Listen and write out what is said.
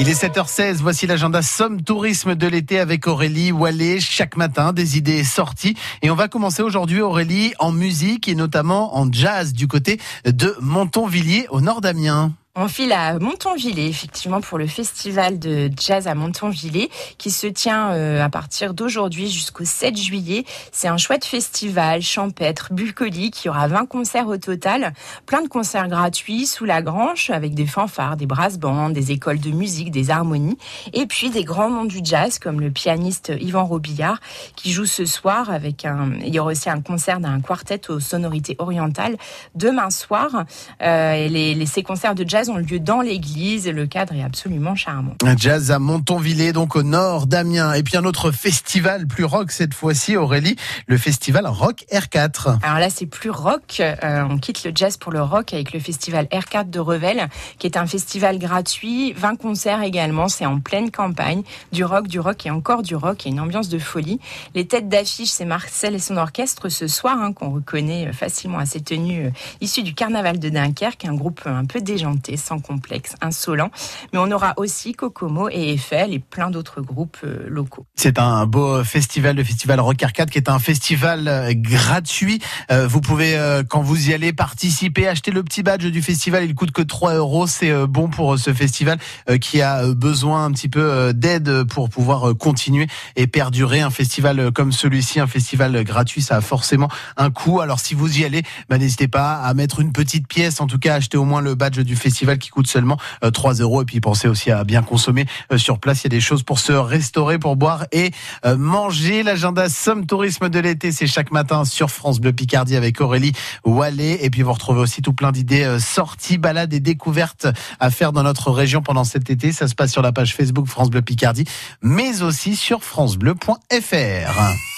Il est 7h16, voici l'agenda Somme Tourisme de l'été avec Aurélie Wallet. Chaque matin, des idées sorties. Et on va commencer aujourd'hui, Aurélie, en musique et notamment en jazz du côté de Montonvilliers au nord d'Amiens. On file à Montonvillers, effectivement, pour le festival de jazz à Montonvillers, qui se tient euh, à partir d'aujourd'hui jusqu'au 7 juillet. C'est un chouette festival champêtre, bucolique. Il y aura 20 concerts au total, plein de concerts gratuits sous la grange, avec des fanfares, des brass bands, des écoles de musique, des harmonies, et puis des grands noms du jazz, comme le pianiste Yvan Robillard, qui joue ce soir avec un, il y aura aussi un concert d'un quartet aux sonorités orientales demain soir. Euh, et les, les, ces concerts de jazz ont lieu dans l'église et le cadre est absolument charmant. Un jazz à Montonvillers, donc au nord d'Amiens. Et puis un autre festival plus rock cette fois-ci, Aurélie, le festival Rock R4. Alors là, c'est plus rock. Euh, on quitte le jazz pour le rock avec le festival R4 de Revel, qui est un festival gratuit, 20 concerts également. C'est en pleine campagne, du rock, du rock et encore du rock. et une ambiance de folie. Les têtes d'affiche, c'est Marcel et son orchestre ce soir, hein, qu'on reconnaît facilement à ses tenues euh, issues du carnaval de Dunkerque, un groupe un peu déjanté sans complexe, insolent. Mais on aura aussi Kokomo et Eiffel et plein d'autres groupes euh, locaux. C'est un beau festival, le festival Rock qui est un festival euh, gratuit. Euh, vous pouvez, quand vous y allez, participer, acheter le petit badge du festival. Il coûte que 3 euros. C'est bon pour ce festival qui a besoin un petit peu d'aide pour pouvoir continuer et perdurer. Un festival comme celui-ci, un festival gratuit, ça a forcément un coût. Alors si vous y allez, bah, n'hésitez pas à mettre une petite pièce, en tout cas acheter au moins le badge du festival qui coûte seulement 3 euh, euros. Et puis pensez aussi à bien consommer euh, sur place. Il y a des choses pour se restaurer, pour boire et euh, manger. L'agenda Somme Tourisme de l'été, c'est chaque matin sur France Bleu Picardie avec Aurélie Wallet. Et puis vous retrouvez aussi tout plein d'idées sorties, balades et découvertes à faire dans notre région pendant cet été. Ça se passe sur la page Facebook France Bleu Picardie, mais aussi sur francebleu.fr.